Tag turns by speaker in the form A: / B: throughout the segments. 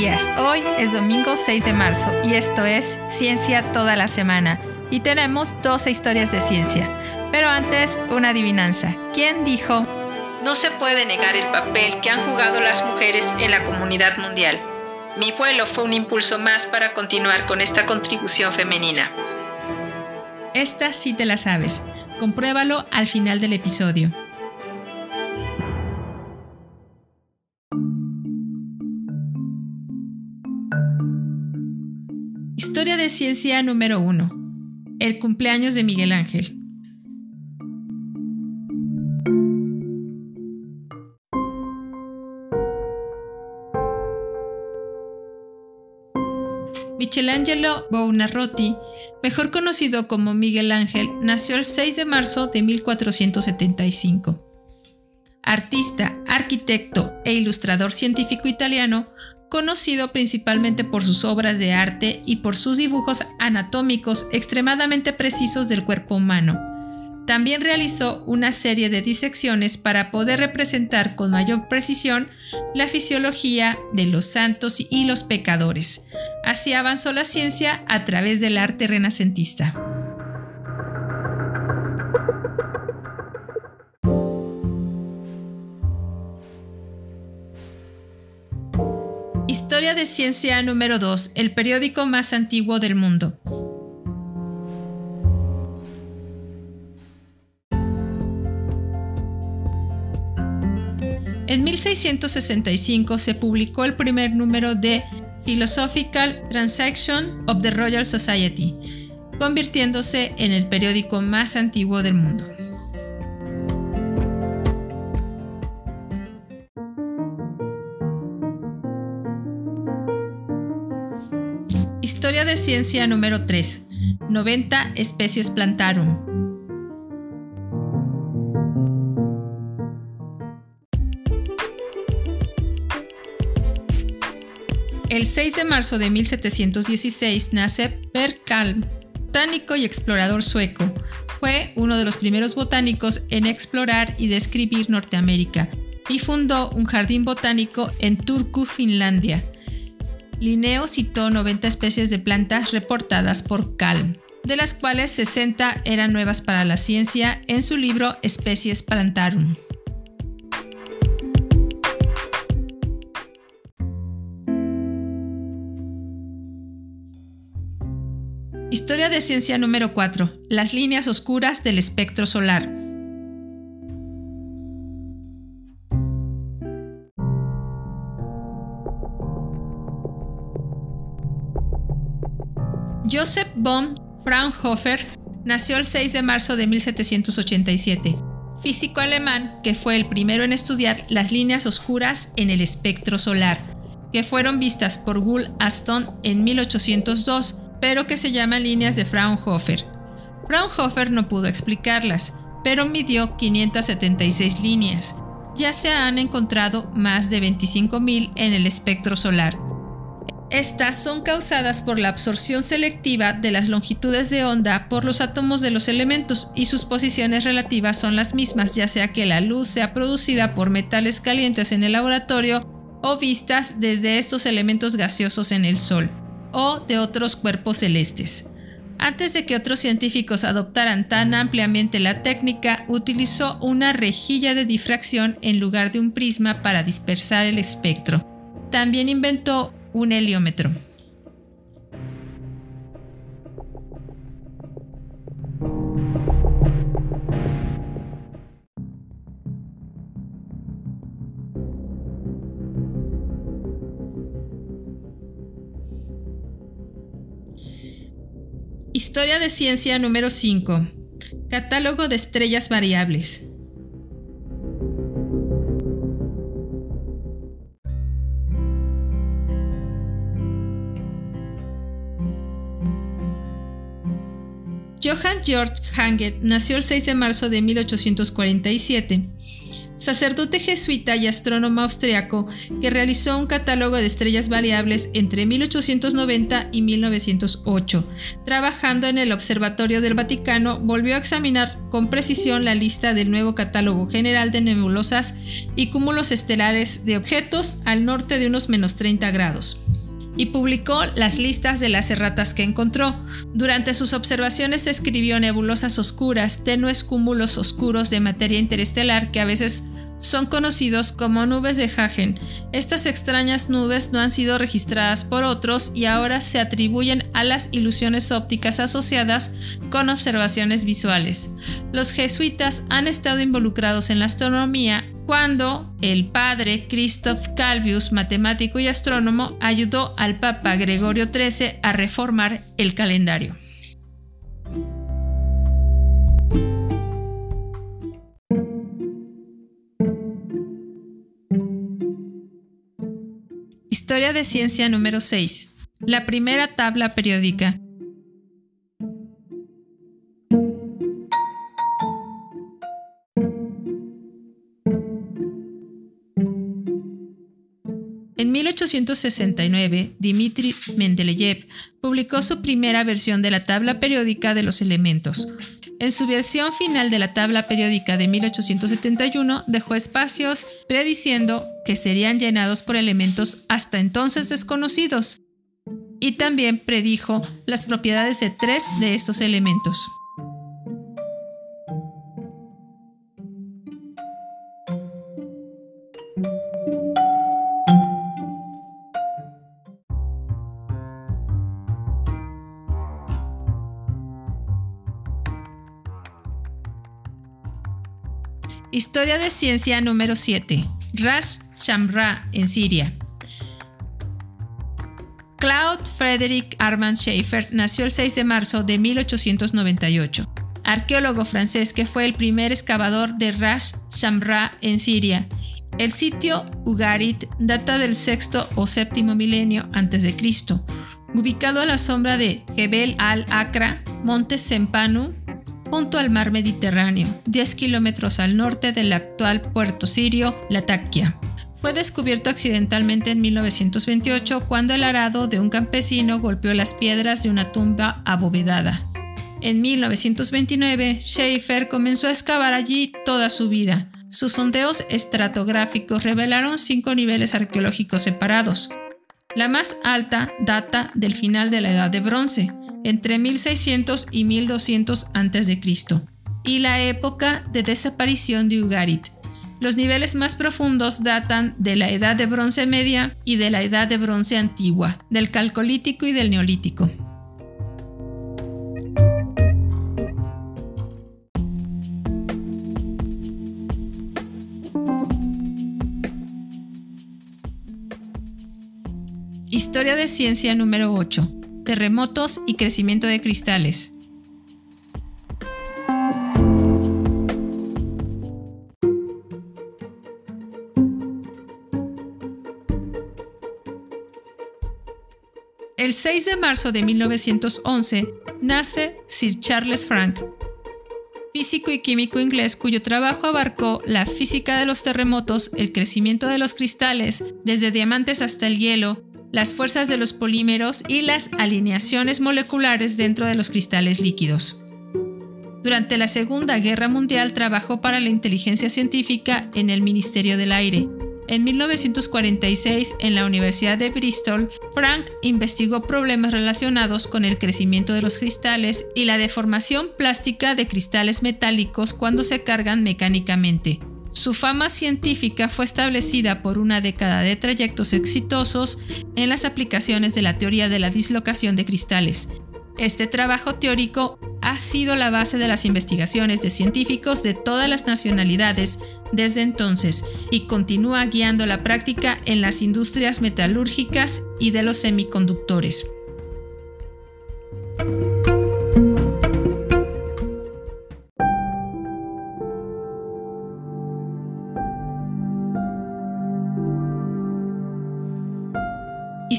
A: Días, hoy es domingo 6 de marzo y esto es Ciencia toda la semana y tenemos 12 historias de ciencia. Pero antes, una adivinanza. ¿Quién dijo?
B: No se puede negar el papel que han jugado las mujeres en la comunidad mundial. Mi vuelo fue un impulso más para continuar con esta contribución femenina.
A: Esta sí te la sabes. Compruébalo al final del episodio. Historia de ciencia número 1. El cumpleaños de Miguel Ángel. Michelangelo Buonarroti, mejor conocido como Miguel Ángel, nació el 6 de marzo de 1475. Artista, arquitecto e ilustrador científico italiano, conocido principalmente por sus obras de arte y por sus dibujos anatómicos extremadamente precisos del cuerpo humano. También realizó una serie de disecciones para poder representar con mayor precisión la fisiología de los santos y los pecadores. Así avanzó la ciencia a través del arte renacentista. De Ciencia número 2, el periódico más antiguo del mundo. En 1665 se publicó el primer número de Philosophical Transaction of the Royal Society, convirtiéndose en el periódico más antiguo del mundo. Historia de ciencia número 3. 90 especies plantarum. El 6 de marzo de 1716 nace Per Kalm, botánico y explorador sueco. Fue uno de los primeros botánicos en explorar y describir Norteamérica y fundó un jardín botánico en Turku, Finlandia. Linneo citó 90 especies de plantas reportadas por Kalm, de las cuales 60 eran nuevas para la ciencia en su libro Especies Plantarum. Historia de ciencia número 4. Las líneas oscuras del espectro solar. Joseph von Fraunhofer nació el 6 de marzo de 1787, físico alemán que fue el primero en estudiar las líneas oscuras en el espectro solar, que fueron vistas por Gull Aston en 1802, pero que se llaman líneas de Fraunhofer. Fraunhofer no pudo explicarlas, pero midió 576 líneas. Ya se han encontrado más de 25.000 en el espectro solar estas son causadas por la absorción selectiva de las longitudes de onda por los átomos de los elementos y sus posiciones relativas son las mismas, ya sea que la luz sea producida por metales calientes en el laboratorio o vistas desde estos elementos gaseosos en el Sol o de otros cuerpos celestes. Antes de que otros científicos adoptaran tan ampliamente la técnica, utilizó una rejilla de difracción en lugar de un prisma para dispersar el espectro. También inventó un heliómetro. Historia de ciencia número 5. Catálogo de estrellas variables. Johann Georg Hanget nació el 6 de marzo de 1847. sacerdote jesuita y astrónomo austriaco que realizó un catálogo de estrellas variables entre 1890 y 1908. Trabajando en el Observatorio del Vaticano, volvió a examinar con precisión la lista del nuevo catálogo general de nebulosas y cúmulos estelares de objetos al norte de unos menos 30 grados y publicó las listas de las erratas que encontró. Durante sus observaciones describió nebulosas oscuras, tenues cúmulos oscuros de materia interestelar que a veces son conocidos como nubes de Hagen. Estas extrañas nubes no han sido registradas por otros y ahora se atribuyen a las ilusiones ópticas asociadas con observaciones visuales. Los jesuitas han estado involucrados en la astronomía cuando el padre Christoph Calvius, matemático y astrónomo, ayudó al Papa Gregorio XIII a reformar el calendario. Historia de ciencia número 6. La primera tabla periódica. En 1869, Dmitri Mendeleev publicó su primera versión de la tabla periódica de los elementos. En su versión final de la tabla periódica de 1871 dejó espacios prediciendo que serían llenados por elementos hasta entonces desconocidos, y también predijo las propiedades de tres de estos elementos. Historia de ciencia número 7. Ras Shamra en Siria. Claude Frederick Armand Schaeffer nació el 6 de marzo de 1898, arqueólogo francés que fue el primer excavador de Ras Shamra en Siria. El sitio Ugarit data del sexto o séptimo milenio antes de Cristo, ubicado a la sombra de Jebel al-Akra, Monte Sempanu, junto al mar Mediterráneo, 10 kilómetros al norte del actual puerto sirio Latakia. Fue descubierto accidentalmente en 1928 cuando el arado de un campesino golpeó las piedras de una tumba abovedada. En 1929, Schaefer comenzó a excavar allí toda su vida. Sus sondeos estratográficos revelaron cinco niveles arqueológicos separados. La más alta data del final de la Edad de Bronce, entre 1600 y 1200 a.C., y la época de desaparición de Ugarit. Los niveles más profundos datan de la Edad de Bronce Media y de la Edad de Bronce Antigua, del Calcolítico y del Neolítico. Historia de ciencia número 8 terremotos y crecimiento de cristales. El 6 de marzo de 1911 nace Sir Charles Frank, físico y químico inglés cuyo trabajo abarcó la física de los terremotos, el crecimiento de los cristales, desde diamantes hasta el hielo, las fuerzas de los polímeros y las alineaciones moleculares dentro de los cristales líquidos. Durante la Segunda Guerra Mundial trabajó para la inteligencia científica en el Ministerio del Aire. En 1946, en la Universidad de Bristol, Frank investigó problemas relacionados con el crecimiento de los cristales y la deformación plástica de cristales metálicos cuando se cargan mecánicamente. Su fama científica fue establecida por una década de trayectos exitosos en las aplicaciones de la teoría de la dislocación de cristales. Este trabajo teórico ha sido la base de las investigaciones de científicos de todas las nacionalidades desde entonces y continúa guiando la práctica en las industrias metalúrgicas y de los semiconductores.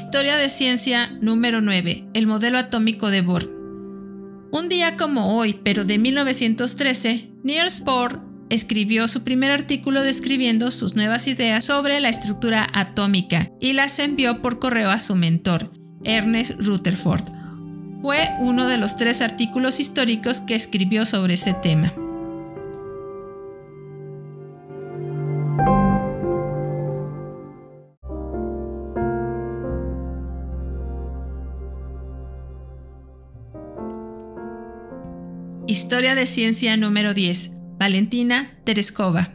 A: Historia de ciencia número 9. El modelo atómico de Bohr. Un día como hoy, pero de 1913, Niels Bohr escribió su primer artículo describiendo sus nuevas ideas sobre la estructura atómica y las envió por correo a su mentor, Ernest Rutherford. Fue uno de los tres artículos históricos que escribió sobre este tema. Historia de Ciencia número 10. Valentina Tereskova.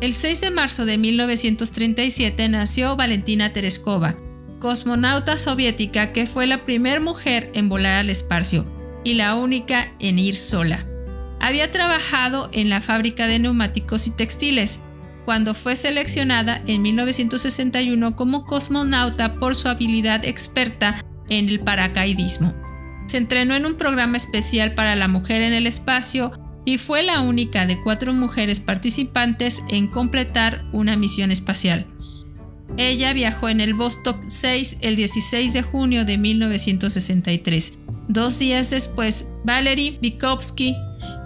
A: El 6 de marzo de 1937 nació Valentina Tereskova, cosmonauta soviética que fue la primera mujer en volar al espacio y la única en ir sola. Había trabajado en la fábrica de neumáticos y textiles, cuando fue seleccionada en 1961 como cosmonauta por su habilidad experta en el paracaidismo. Se entrenó en un programa especial para la mujer en el espacio y fue la única de cuatro mujeres participantes en completar una misión espacial. Ella viajó en el Vostok 6 el 16 de junio de 1963. Dos días después, Valery Vykovsky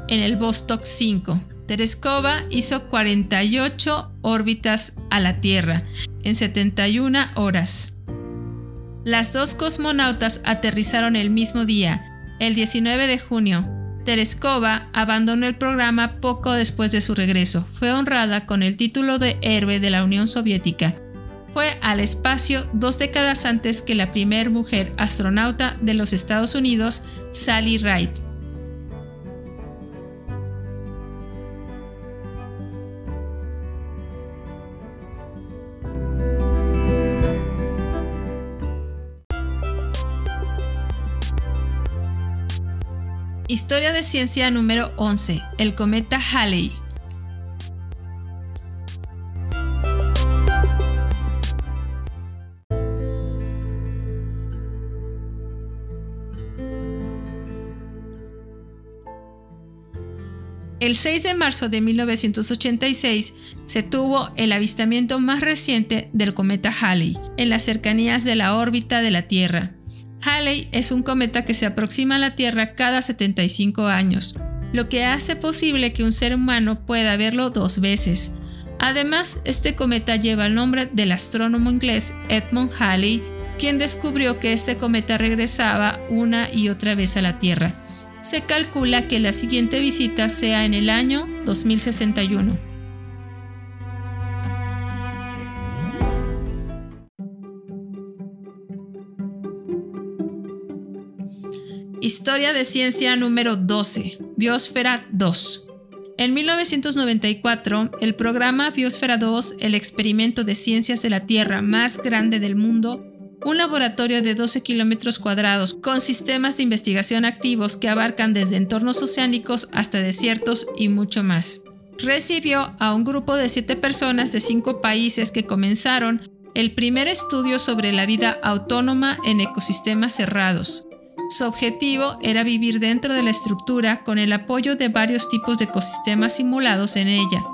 A: en el Vostok 5. Tereskova hizo 48 órbitas a la Tierra en 71 horas. Las dos cosmonautas aterrizaron el mismo día, el 19 de junio. Tereskova abandonó el programa poco después de su regreso. Fue honrada con el título de héroe de la Unión Soviética. Fue al espacio dos décadas antes que la primera mujer astronauta de los Estados Unidos, Sally Ride. Historia de ciencia número 11. El cometa Halley. El 6 de marzo de 1986 se tuvo el avistamiento más reciente del cometa Halley en las cercanías de la órbita de la Tierra. Halley es un cometa que se aproxima a la Tierra cada 75 años, lo que hace posible que un ser humano pueda verlo dos veces. Además, este cometa lleva el nombre del astrónomo inglés Edmund Halley, quien descubrió que este cometa regresaba una y otra vez a la Tierra. Se calcula que la siguiente visita sea en el año 2061. Historia de ciencia número 12, Biosfera 2. En 1994, el programa Biosfera 2, el experimento de ciencias de la Tierra más grande del mundo, un laboratorio de 12 kilómetros cuadrados con sistemas de investigación activos que abarcan desde entornos oceánicos hasta desiertos y mucho más. Recibió a un grupo de 7 personas de 5 países que comenzaron el primer estudio sobre la vida autónoma en ecosistemas cerrados, su objetivo era vivir dentro de la estructura con el apoyo de varios tipos de ecosistemas simulados en ella,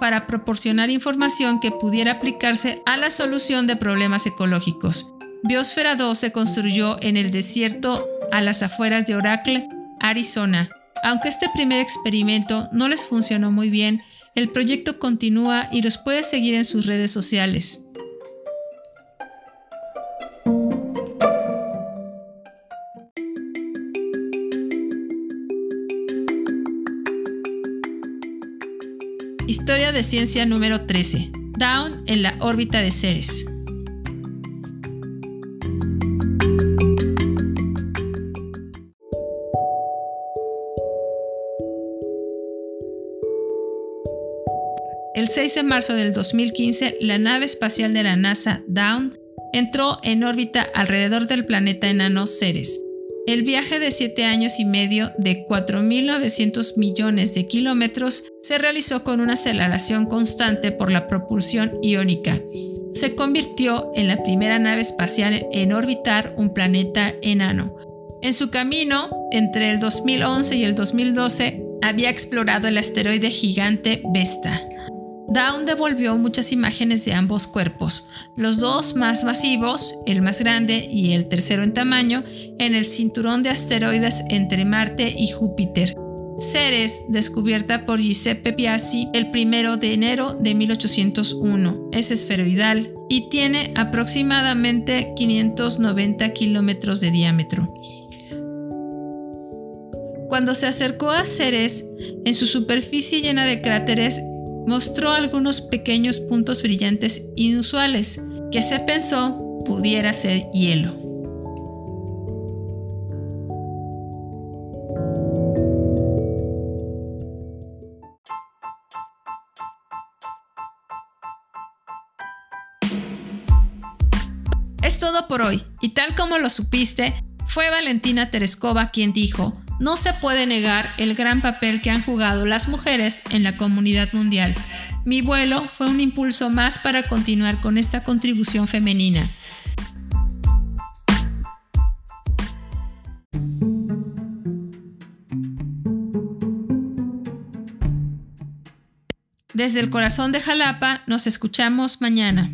A: para proporcionar información que pudiera aplicarse a la solución de problemas ecológicos. Biosfera 2 se construyó en el desierto a las afueras de Oracle, Arizona. Aunque este primer experimento no les funcionó muy bien, el proyecto continúa y los puede seguir en sus redes sociales. De ciencia número 13. Down en la órbita de Ceres. El 6 de marzo del 2015, la nave espacial de la NASA Down entró en órbita alrededor del planeta enano Ceres, el viaje de 7 años y medio de 4.900 millones de kilómetros se realizó con una aceleración constante por la propulsión iónica. Se convirtió en la primera nave espacial en orbitar un planeta enano. En su camino, entre el 2011 y el 2012, había explorado el asteroide gigante Vesta. Down devolvió muchas imágenes de ambos cuerpos, los dos más masivos, el más grande y el tercero en tamaño, en el cinturón de asteroides entre Marte y Júpiter. Ceres, descubierta por Giuseppe Piazzi el 1 de enero de 1801, es esferoidal y tiene aproximadamente 590 kilómetros de diámetro. Cuando se acercó a Ceres, en su superficie llena de cráteres, mostró algunos pequeños puntos brillantes inusuales que se pensó pudiera ser hielo. Es todo por hoy, y tal como lo supiste, fue Valentina Tereskova quien dijo, no se puede negar el gran papel que han jugado las mujeres en la comunidad mundial. Mi vuelo fue un impulso más para continuar con esta contribución femenina. Desde el corazón de Jalapa, nos escuchamos mañana.